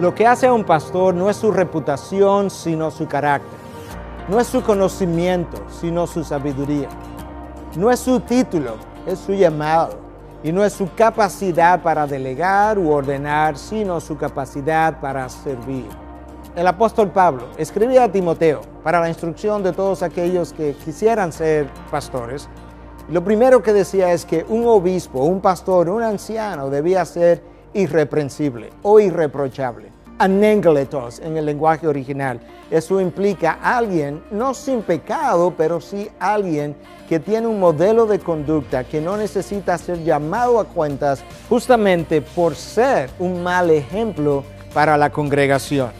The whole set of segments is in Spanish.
Lo que hace a un pastor no es su reputación, sino su carácter. No es su conocimiento, sino su sabiduría. No es su título, es su llamado. Y no es su capacidad para delegar u ordenar, sino su capacidad para servir. El apóstol Pablo escribía a Timoteo para la instrucción de todos aquellos que quisieran ser pastores. Lo primero que decía es que un obispo, un pastor, un anciano debía ser irreprensible o irreprochable. Anengletos en el lenguaje original. Eso implica alguien, no sin pecado, pero sí alguien que tiene un modelo de conducta que no necesita ser llamado a cuentas justamente por ser un mal ejemplo para la congregación.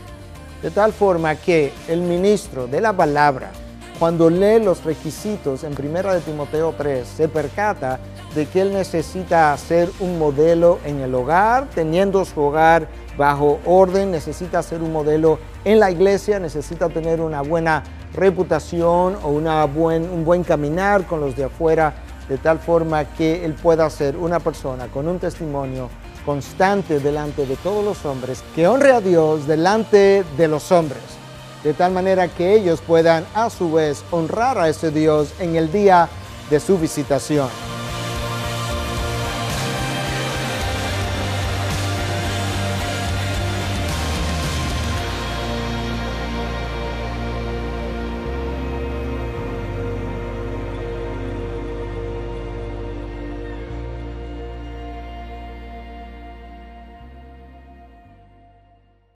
De tal forma que el ministro de la palabra, cuando lee los requisitos en 1 de Timoteo 3, se percata de que él necesita ser un modelo en el hogar, teniendo su hogar bajo orden, necesita ser un modelo en la iglesia, necesita tener una buena reputación o una buen, un buen caminar con los de afuera, de tal forma que él pueda ser una persona con un testimonio constante delante de todos los hombres, que honre a Dios delante de los hombres, de tal manera que ellos puedan a su vez honrar a ese Dios en el día de su visitación.